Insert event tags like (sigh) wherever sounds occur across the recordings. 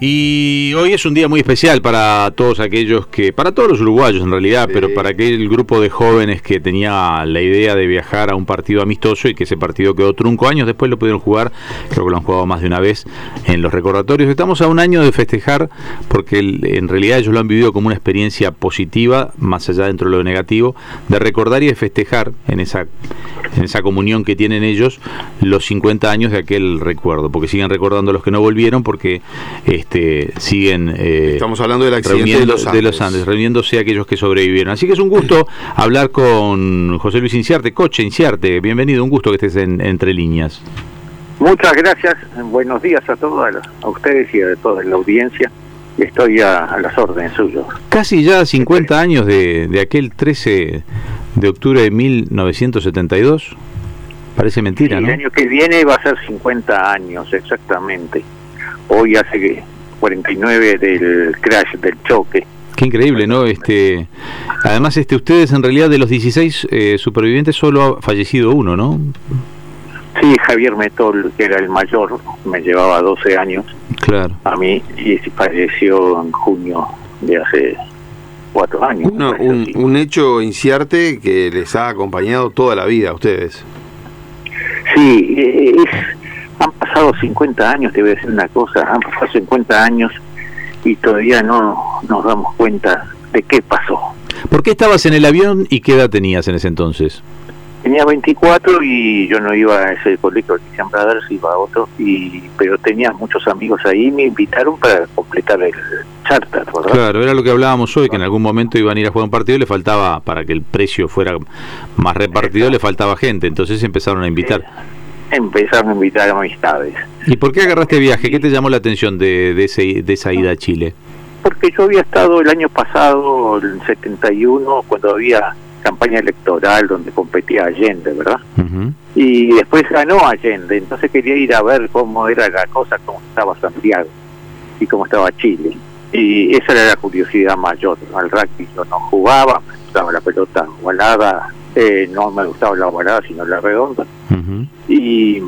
Y hoy es un día muy especial para todos aquellos que, para todos los uruguayos en realidad, pero para aquel grupo de jóvenes que tenía la idea de viajar a un partido amistoso y que ese partido quedó trunco años después lo pudieron jugar, creo que lo han jugado más de una vez en los recordatorios. Estamos a un año de festejar porque en realidad ellos lo han vivido como una experiencia positiva, más allá dentro de lo negativo, de recordar y de festejar en esa, en esa comunión que tienen ellos los 50 años de aquel recuerdo, porque siguen recordando a los que no volvieron, porque... Este, siguen eh, Estamos hablando del accidente de los, Andes. reuniéndose aquellos que sobrevivieron. Así que es un gusto hablar con José Luis Inciarte, Coche Inciarte. Bienvenido, un gusto que estés en, entre líneas. Muchas gracias, buenos días a todos, a ustedes y a toda la audiencia. Estoy a, las órdenes suyos. Casi ya 50 años de, de aquel 13 de octubre de 1972. Parece mentira, ¿no? El año que viene va a ser 50 años, exactamente. Hoy hace que 49 del crash, del choque. Qué increíble, ¿no? Este, además, este, ustedes en realidad de los 16 eh, supervivientes solo ha fallecido uno, ¿no? Sí, Javier Metol, que era el mayor, me llevaba 12 años. Claro. A mí y falleció en junio de hace cuatro años. un, un, hecho incierto que les ha acompañado toda la vida a ustedes. Sí, es han pasado 50 años, te voy a decir una cosa, han pasado 50 años y todavía no nos damos cuenta de qué pasó. ¿Por qué estabas en el avión y qué edad tenías en ese entonces? Tenía 24 y yo no iba a ese colegio de Christian Brothers, iba a otro, y, pero tenía muchos amigos ahí y me invitaron para completar el charter, ¿verdad? Claro, era lo que hablábamos hoy, que en algún momento iban a ir a jugar un partido y le faltaba, para que el precio fuera más repartido, le faltaba gente, entonces empezaron a invitar empezaron a invitar amistades. ¿Y por qué agarraste viaje? ¿Qué te llamó la atención de, de, ese, de esa ida a Chile? Porque yo había estado el año pasado, el 71, cuando había campaña electoral donde competía Allende, ¿verdad? Y después ganó Allende, entonces quería ir a ver cómo era la cosa, cómo estaba Santiago y cómo estaba Chile. Y esa era la curiosidad mayor. Al rugby yo no jugaba, me gustaba la pelota volada, eh, no me gustaba la ovalada sino la redonda y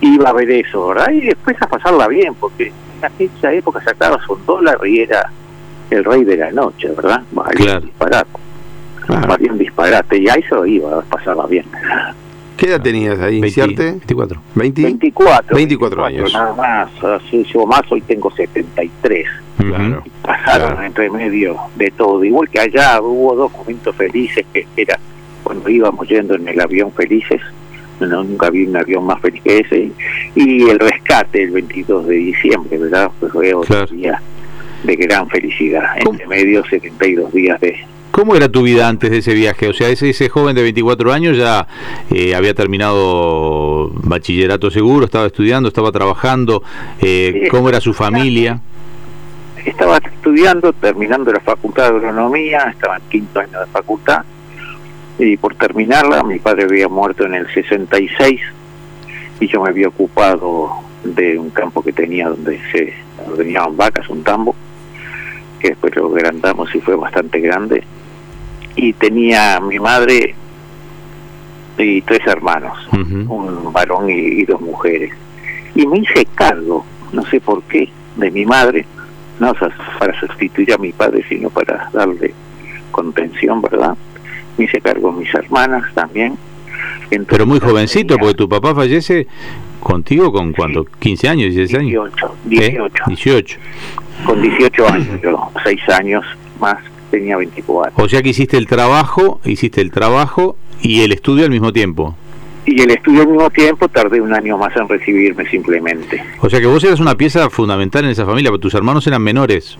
iba a ver eso verdad y después a pasarla bien porque en aquella época sacabas un dólar y era el rey de la noche verdad claro. disparate claro. un disparate y a eso iba a pasarla bien ¿Qué edad tenías ahí? 24. 20, 24. 24 años. Nada más, así más, hoy tengo 73. Claro. Pasaron entre medio de todo. Igual que allá hubo dos momentos felices que era cuando íbamos yendo en el avión felices, no, nunca vi un avión más feliz que ese, y el rescate el 22 de diciembre, ¿verdad? Pues fue otro día de gran felicidad, entre medio 72 días de... ¿Cómo era tu vida antes de ese viaje? O sea, ese, ese joven de 24 años ya eh, había terminado bachillerato seguro, estaba estudiando, estaba trabajando, eh, ¿cómo era su familia? Estaba estudiando, terminando la facultad de agronomía, estaba en quinto año de facultad, y por terminarla mi padre había muerto en el 66 y yo me había ocupado de un campo que tenía donde se ordeñaban vacas, un tambo, que después lo agrandamos y fue bastante grande. Y tenía mi madre y tres hermanos, un varón y, dos mujeres. Y me hice cargo, no sé por qué, de mi madre, no para sustituir a mi padre, sino para darle contención, ¿verdad? Me hice cargo mis hermanas también. Pero muy jovencito, porque tu papá fallece contigo con cuánto, 15 años, 16 años. 18, 18. Con 18 años, yo, 6 años más tenía 24. O sea que hiciste el trabajo, hiciste el trabajo y el estudio al mismo tiempo. Y el estudio al mismo tiempo tardé un año más en recibirme simplemente. O sea que vos eras una pieza fundamental en esa familia, porque tus hermanos eran menores.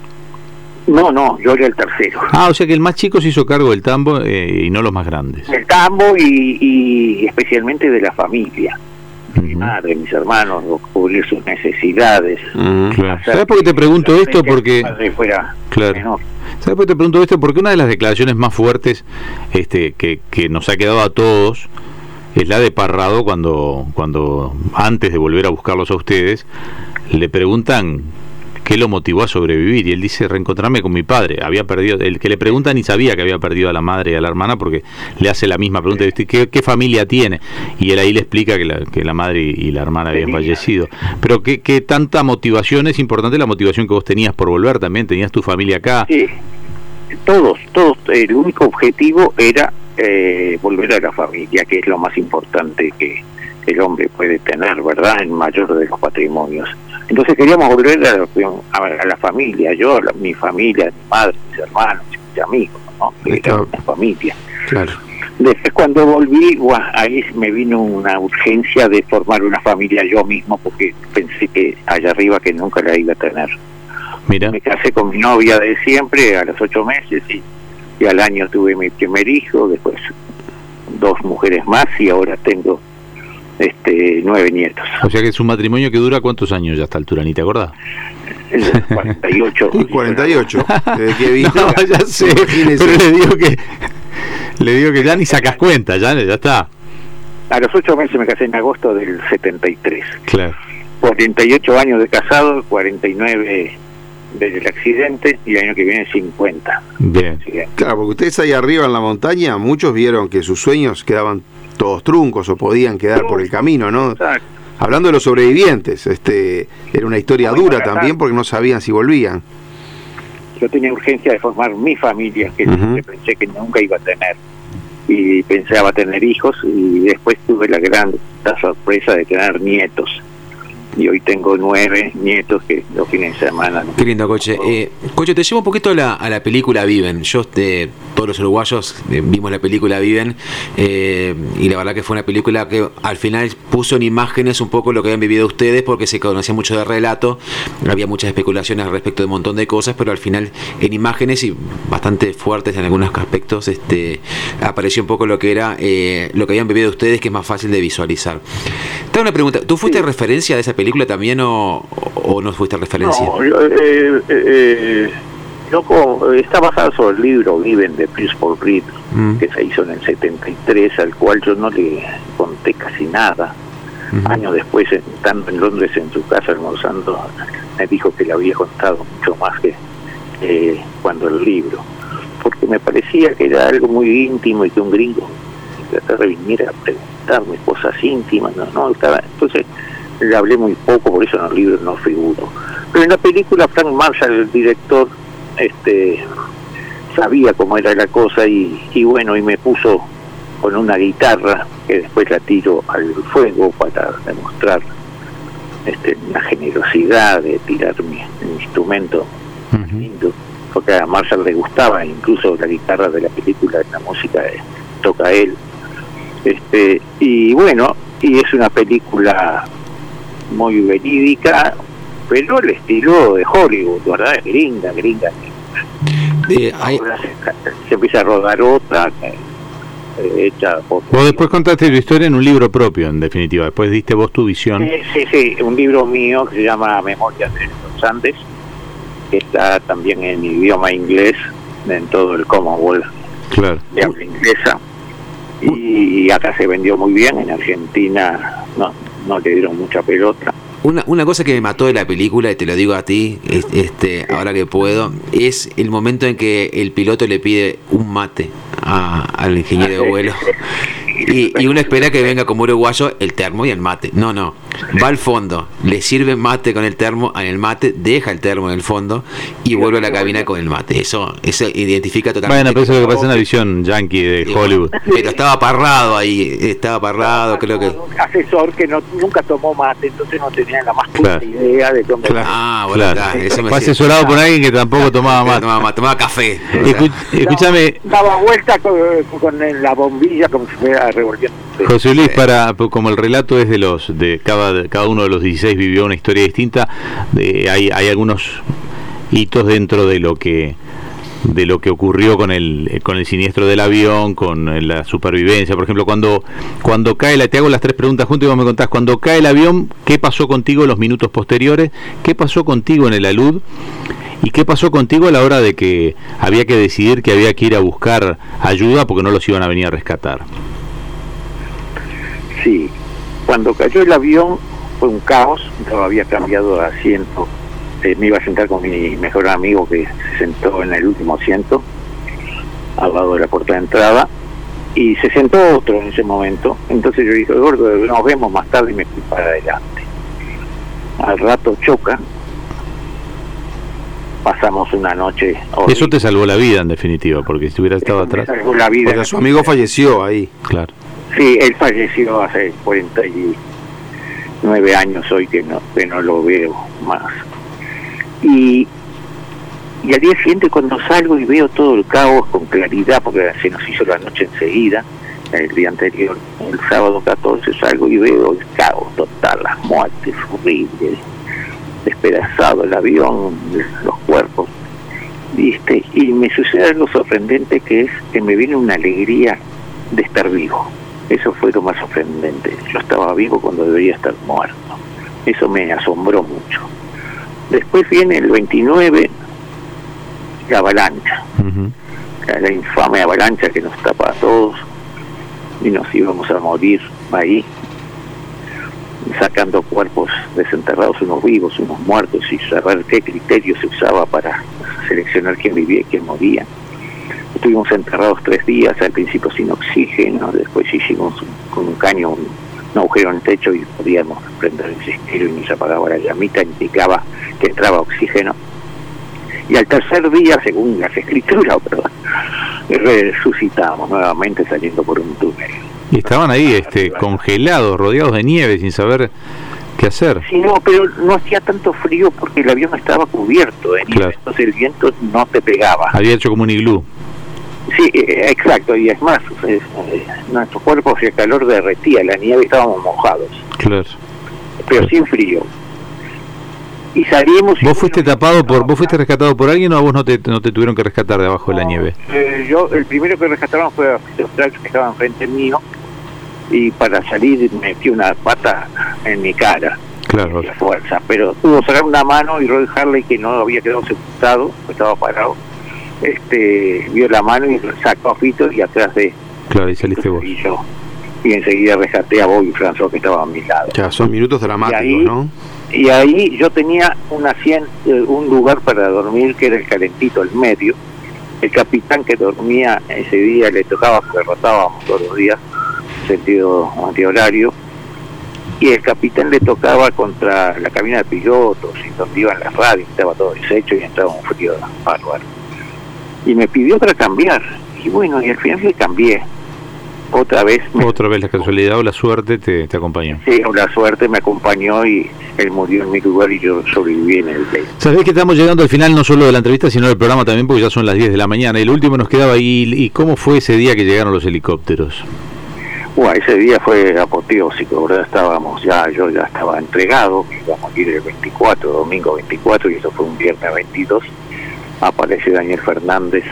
No, no, yo era el tercero. Ah, o sea que el más chico se hizo cargo del tambo eh, y no los más grandes. El tambo y, especialmente de la familia. Mi madre, mis hermanos, cubrir sus necesidades. ¿Sabes por qué te pregunto esto? Porque... claro. ¿Sabes por qué te pregunto esto? Porque una de las declaraciones más fuertes este, que, que nos ha quedado a todos es la de Parrado cuando, cuando antes de volver a buscarlos a ustedes, le preguntan qué lo motivó a sobrevivir. Y él dice, reencontrarme con mi padre. Había perdido, el que le pregunta ni sabía que había perdido a la madre y a la hermana porque le hace la misma pregunta, ¿qué, qué familia tiene? Y él ahí le explica que la, que la madre y la hermana habían fallecido. Pero ¿qué, qué tanta motivación es importante la motivación que vos tenías por volver también? ¿Tenías tu familia acá? Sí, todos, todos. El único objetivo era eh, volver a la familia, que es lo más importante que el hombre puede tener, ¿verdad? El mayor de los patrimonios. Entonces queríamos volver a, la familia, yo, mi familia, mi madre, mis hermanos, mis amigos, ¿no? Era una familia. Claro. Después cuando volví, ahí me vino una urgencia de formar una familia yo mismo, porque pensé que allá arriba que nunca la iba a tener. Mira. Me casé con mi novia de siempre a los ocho meses y, y al año tuve mi primer hijo, después dos mujeres más y ahora tengo este, nueve nietos. O sea que es un matrimonio que dura cuántos años ya a esta altura, ni te acordás. 48. 48. (laughs) Desde que viste. (laughs) No, ya sé, pero le digo que le digo que ya ni sacas cuenta, ya, ya está. A los ocho meses me casé en agosto del 73. Claro. 48 años de casado, 49 desde el accidente y el año que viene 50. Bien. Claro, porque ustedes ahí arriba en la montaña, muchos vieron que sus sueños quedaban todos truncos o podían quedar por el camino, ¿no? Exacto. Hablando de los sobrevivientes, este era una historia dura también porque no sabían si volvían. Yo tenía urgencia de formar mi familia, que pensé que nunca iba a tener. Y pensaba tener hijos y después tuve la gran la sorpresa de tener nietos. Y hoy tengo nueve nietos que los fines de semana. Qué lindo, Coche. Eh, Coche, te llevo un poquito a la, a la película Viven. Yo, eh, todos los uruguayos eh, vimos la película Viven eh, y la verdad que fue una película que al final puso en imágenes un poco lo que habían vivido ustedes porque se conocía mucho de relato, había muchas especulaciones respecto de un montón de cosas, pero al final en imágenes y bastante fuertes en algunos aspectos este, apareció un poco lo que era eh, lo que habían vivido ustedes que es más fácil de visualizar. Te hago una pregunta, ¿tú fuiste referencia de esa película también o, o no fuiste referencia? No, eh, eh, está basado sobre el libro Viven de Pierce Paul Reed, Mm. que se hizo en el 73, al cual yo no le conté casi nada. Años después, estando en Londres en su casa almorzando, me dijo que le había contado mucho más que cuando el libro, porque me parecía que era algo muy íntimo y que un gringo Inglaterra viniera a preguntarme cosas íntimas, no, no, estaba, entonces le hablé muy poco, por eso en el libro no figuro. Pero en la película Frank Marshall, el director, este sabía cómo era la cosa y, y bueno, y me puso con una guitarra que después la tiro al fuego para demostrar este, una generosidad de tirar mi, mi instrumento lindo, porque a Marshall le gustaba, incluso la guitarra de la película, la música eh, toca él. Este, y bueno, y es una película muy verídica, pero el estilo de Hollywood, ¿verdad? Es gringa, gringa. Eh, hay- Ahora se, se empieza a rodar otra, eh, hecha por... Vos después contaste tu historia en un libro propio, en definitiva. Después diste vos tu visión. Sí, sí, sí, un libro mío que se llama Memorias de los Andes, que está también en idioma inglés, en todo el Commonwealth Claro. de habla inglesa. Y acá se vendió muy bien, en Argentina no, no le dieron mucha pelota. Una, una cosa que me mató de la película, y te lo digo a ti, es- este, ahora que puedo, es el momento en que el piloto le pide un mate a- al ingeniero de vuelo. Y, y uno espera que venga como uruguayo el termo y el mate. No, no. Va al fondo, le sirve mate con el termo en el mate, deja el termo en el fondo y vuelve a la cabina con el mate. Eso, eso identifica totalmente. Bueno, pero eso es lo que pasa en la visión yankee de Hollywood. Pero estaba parrado ahí, estaba parrado, creo que. Un asesor que no, nunca tomó mate, entonces no tenía la más puta Claro. idea de cómo... Claro. Ah, bueno, Claro. está, eso me Fue asesorado por alguien que tampoco tomaba más. Tomaba, tomaba café. Escúchame, Daba vuelta con, con la bombilla como si fuera revolviendo. José Luis, para como el relato es de los de cada cada uno de los 16 vivió una historia distinta, hay hay algunos hitos dentro de lo que de lo que ocurrió con el con el siniestro del avión, con eh, la supervivencia, por ejemplo, cuando cuando cae la te hago las tres preguntas juntas y vos me contás cuando cae el avión, ¿qué pasó contigo los minutos posteriores? ¿Qué pasó contigo en el alud? ¿Y qué pasó contigo a la hora de que había que decidir que había que ir a buscar ayuda porque no los iban a venir a rescatar? Sí, cuando cayó el avión fue un caos, no había cambiado de asiento eh, me iba a sentar con mi mejor amigo que se sentó en el último asiento, al lado de la puerta de entrada, y se sentó otro en ese momento. Entonces yo dije, gordo, nos vemos más tarde y me fui para adelante. Al rato choca, pasamos una noche. Eso te salvó la vida en definitiva, porque si hubiera estado Eso me atrás. salvó la vida. Porque su amigo falleció ahí. Claro. Sí, él falleció hace 49 años hoy que no, que no lo veo más. Y, y al día siguiente cuando salgo y veo todo el caos con claridad, porque se nos hizo la noche enseguida, el día anterior, el sábado 14 salgo y veo el caos total, las muertes horribles, despedazado el avión, los cuerpos. ¿viste? Y me sucede algo sorprendente que es que me viene una alegría de estar vivo. Eso fue lo más sorprendente. Yo estaba vivo cuando debería estar muerto. Eso me asombró mucho. Después viene el 29, la avalancha, la, la infame avalancha que nos tapa a todos y nos íbamos a morir ahí, sacando cuerpos desenterrados, unos vivos, unos muertos, y saber qué criterio se usaba para seleccionar quién vivía y quién moría. Estuvimos enterrados tres días, al principio sin oxígeno, después hicimos un- con un caño un, un agujero en el techo y podíamos prender el cistero y nos apagaba la llamita, indicaba que entraba oxígeno. Y al tercer día, según las escrituras, (laughs) perdón, resucitamos nuevamente saliendo por un túnel. Y estaban ahí este, congelados, rodeados de nieve, sin saber qué hacer. Sí, no, pero no hacía tanto frío porque el avión estaba cubierto de nieve, Claro. entonces el viento no te pegaba. Había hecho como un iglú. Sí, eh, exacto, y es más, eh, eh, nuestros cuerpos y el calor derretía, la nieve estábamos mojados, Claro. pero sin frío. Y salimos... y ¿Vos fuiste tapado por, vos fuiste rescatado por alguien o a vos no te, no te tuvieron que rescatar de abajo de la nieve? Eh, yo, el primero que rescataron fue a Austral, que estaba enfrente mío, y para salir metí una pata en mi cara. Claro. la fuerza, pero pudo sacar una mano y Roy Harley, que no había quedado sepultado, estaba parado, este, vio la mano y sacó a Fito y atrás de Claro, y saliste vos. y yo. Y enseguida rescaté a Bobby François, que estaba a mi lado. Ya, son minutos dramáticos, Y ahí- ¿no? Y ahí yo tenía un, asien- eh, un lugar para dormir que era el calentito, el medio. El capitán que dormía ese día le tocaba, porque rotábamos todos los días, sentido antihorario. Y el capitán le tocaba contra la cabina de pilotos y donde iban las radios, estaba todo deshecho y entraba un frío bárbaro. Y me pidió para cambiar. Y bueno, y al final le cambié. Otra vez me Otra vez la casualidad o la suerte te, te acompañó. Sí, la suerte me acompañó y él murió en mi lugar y yo sobreviví en el él. Sabés que estamos llegando al final no solo de la entrevista, sino del programa también, porque ya son las 10 de la mañana. El último nos quedaba ahí. ¿Y cómo fue ese día que llegaron los helicópteros? Bueno, ese día fue apoteósico, ¿verdad? Estábamos ya, yo ya estaba entregado, que iba a morir el 24, domingo 24, y eso fue un viernes 22. Aparece Daniel Fernández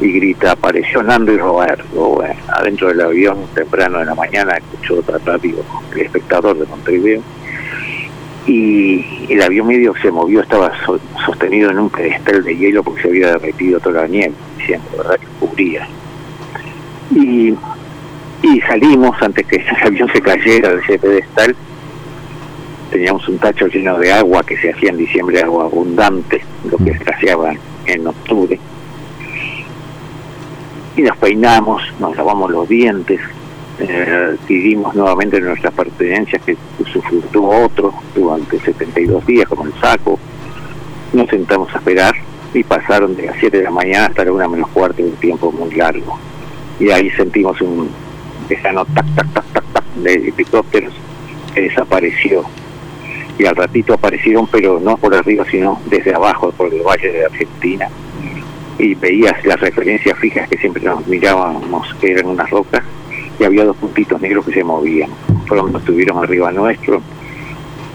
y grita, apareció Nando y Roberto. Adentro del avión, temprano de la mañana, escuchó otra radio, el espectador de Montevideo. Y el avión medio se movió, estaba so- sostenido en un pedestal de hielo porque se había derretido toda la nieve, siempre, ¿verdad? Que cubría. Y y salimos antes que (laughs) el avión se cayera de ese pedestal. Teníamos un tacho lleno de agua que se hacía en diciembre, agua abundante, lo que escaseaba en octubre. Y nos peinamos, nos lavamos los dientes, eh, adquirimos nuevamente nuestras pertenencias que usufructuó otro durante 72 días, como el saco. Nos sentamos a esperar y pasaron de las 7 de la mañana hasta la 1 menos cuarto, un tiempo muy largo. Y ahí sentimos un lejano tac, tac, tac, tac, tac de helicópteros que desapareció. Y al ratito aparecieron, pero no por arriba, sino desde abajo, por el valle de Argentina. Y veías las referencias fijas que siempre nos mirábamos, que eran unas rocas, y había dos puntitos negros que se movían. Pronto estuvieron arriba nuestro,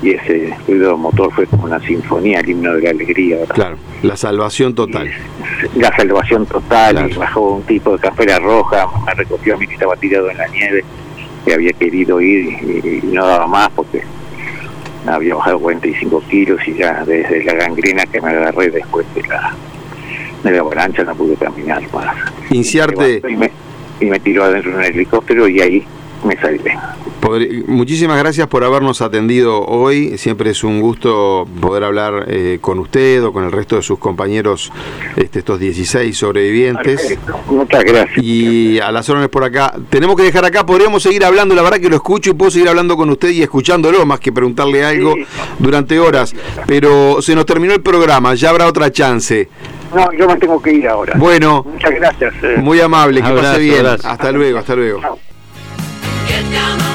y ese ruido motor fue como una sinfonía, el himno de la alegría. ¿verdad? Claro, la salvación total. la salvación total, Claro. y bajó un tipo de campera roja, me recogió a mí que estaba tirado en la nieve, que había querido ir y, y no daba más porque había bajado 45 kilos y ya desde la gangrena que me agarré después de la, de la avalancha no pude caminar más. Inciarte, Y me, y me tiró adentro de un helicóptero y ahí me salvé. Podri- Muchísimas gracias por habernos atendido hoy. Siempre es un gusto poder hablar eh, con usted o con el resto de sus compañeros, este, estos 16 sobrevivientes. Perfecto. Muchas gracias. Y a las órdenes por acá. Tenemos que dejar acá, podríamos seguir hablando, la verdad que lo escucho y puedo seguir hablando con usted y escuchándolo, más que preguntarle algo Sí. durante horas. Pero se nos terminó el programa, ya habrá otra chance. No, yo me tengo que ir ahora. Bueno, Muchas gracias. eh. muy amable, que Abrazo, pase bien. abrazo. Hasta luego, hasta luego. Chao. down the